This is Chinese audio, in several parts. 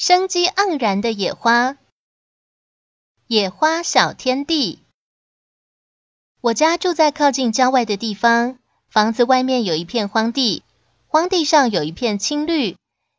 生机盎然的野花，野花小天地。我家住在靠近郊外的地方，房子外面有一片荒地，荒地上有一片青绿，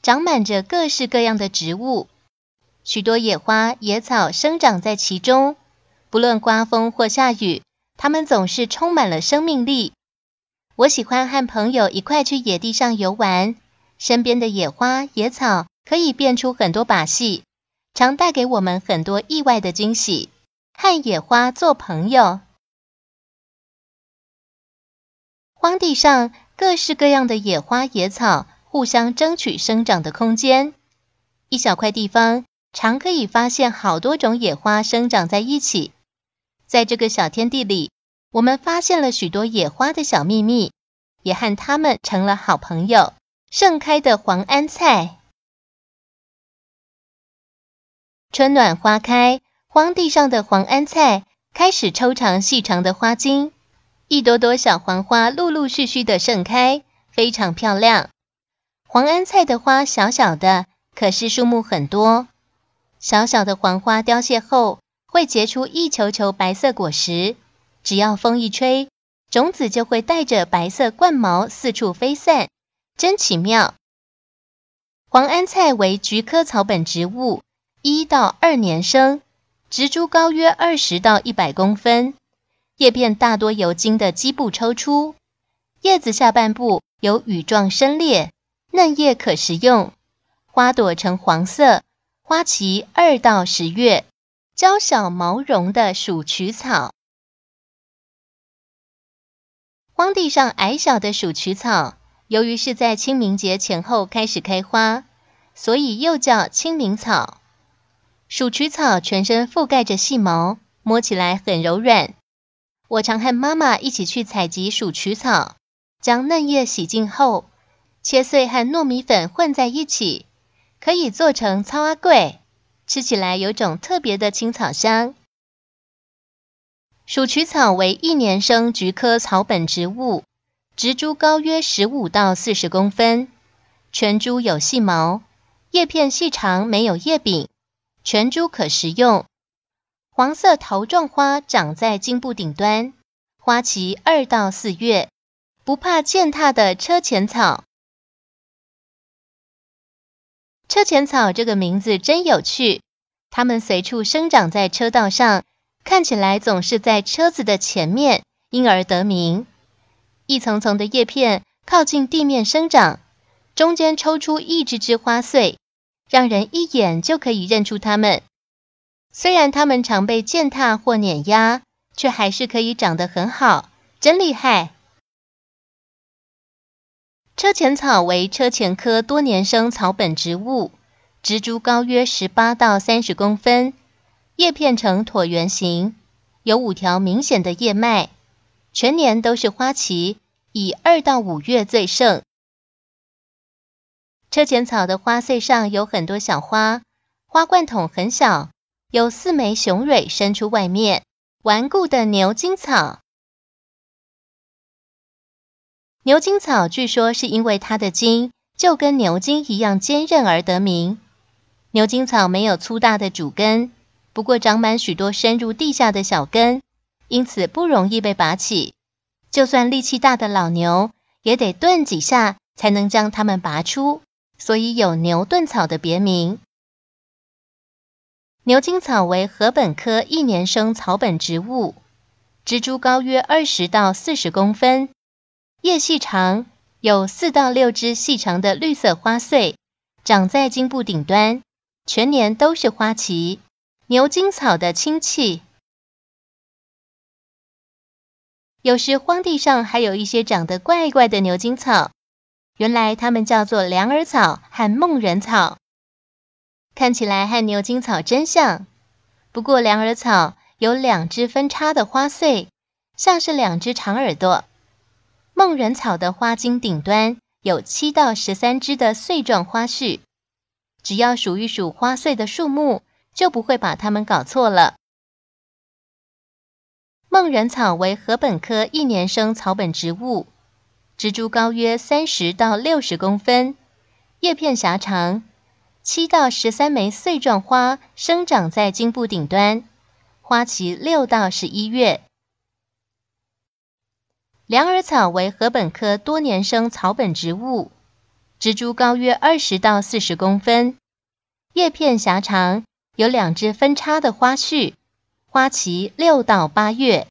长满着各式各样的植物，许多野花野草生长在其中。不论刮风或下雨，它们总是充满了生命力。我喜欢和朋友一块去野地上游玩，身边的野花野草可以变出很多把戏，常带给我们很多意外的惊喜。和野花做朋友。荒地上各式各样的野花野草互相争取生长的空间，一小块地方常可以发现好多种野花生长在一起。在这个小天地里，我们发现了许多野花的小秘密，也和它们成了好朋友。盛开的黄安菜，春暖花开，荒地上的黄安菜开始抽长细长的花茎。一朵朵小黄花陆陆续续的盛开，非常漂亮。黄安菜的花小小的，可是数目很多。小小的黄花凋谢后，会结出一球球白色果实。只要风一吹，种子就会带着白色冠毛四处飞散，真奇妙。黄安菜为菊科草本植物，一到二年生，植株高约二十到一百公分。叶片大多由茎的基部抽出，叶子下半部有羽状深裂，嫩叶可食用。花朵呈黄色，花期二到十月。娇小毛茸的鼠曲草，荒地上矮小的鼠曲草，由于是在清明节前后开始开花，所以又叫清明草。鼠曲草全身覆盖着细毛，摸起来很柔软。我常和妈妈一起去采集鼠曲草，将嫩叶洗净后，切碎和糯米粉混在一起，可以做成糙阿桂，吃起来有种特别的青草香。鼠曲草为一年生菊科草本植物，植株高约十五到四十公分，全株有细毛，叶片细长，没有叶柄，全株可食用。黄色头状花长在茎部顶端，花期二到四月，不怕践踏的车前草。车前草这个名字真有趣，它们随处生长在车道上，看起来总是在车子的前面，因而得名。一层层的叶片靠近地面生长，中间抽出一只只花穗，让人一眼就可以认出它们。虽然它们常被践踏或碾压，却还是可以长得很好，真厉害！车前草为车前科多年生草本植物，植株高约十八到三十公分，叶片呈椭圆形，有五条明显的叶脉，全年都是花期，以二到五月最盛。车前草的花穗上有很多小花，花冠筒很小。有四枚雄蕊伸出外面，顽固的牛筋草。牛筋草据说是因为它的茎就跟牛筋一样坚韧而得名。牛筋草没有粗大的主根，不过长满许多深入地下的小根，因此不容易被拔起。就算力气大的老牛，也得顿几下才能将它们拔出，所以有牛顿草的别名。牛筋草为禾本科一年生草本植物，植株高约二十到四十公分，叶细长，有四到六支细长的绿色花穗，长在茎部顶端，全年都是花期。牛筋草的亲戚，有时荒地上还有一些长得怪怪的牛筋草，原来它们叫做梁耳草和梦人草，看起来和牛筋草真像。不过梁耳草有两只分叉的花穗，像是两只长耳朵。梦人草的花茎顶端有七到十三支的穗状花序，只要数一数花穗的数目，就不会把它们搞错了。梦人草为禾本科一年生草本植物，植株高约三十到六十公分，叶片狭长，七到十三枚穗状花生长在茎部顶端，花期六到十一月。凉耳草为禾本科多年生草本植物，植株高约二十到四十公分，叶片狭长，有两只分叉的花序。花期六到八月。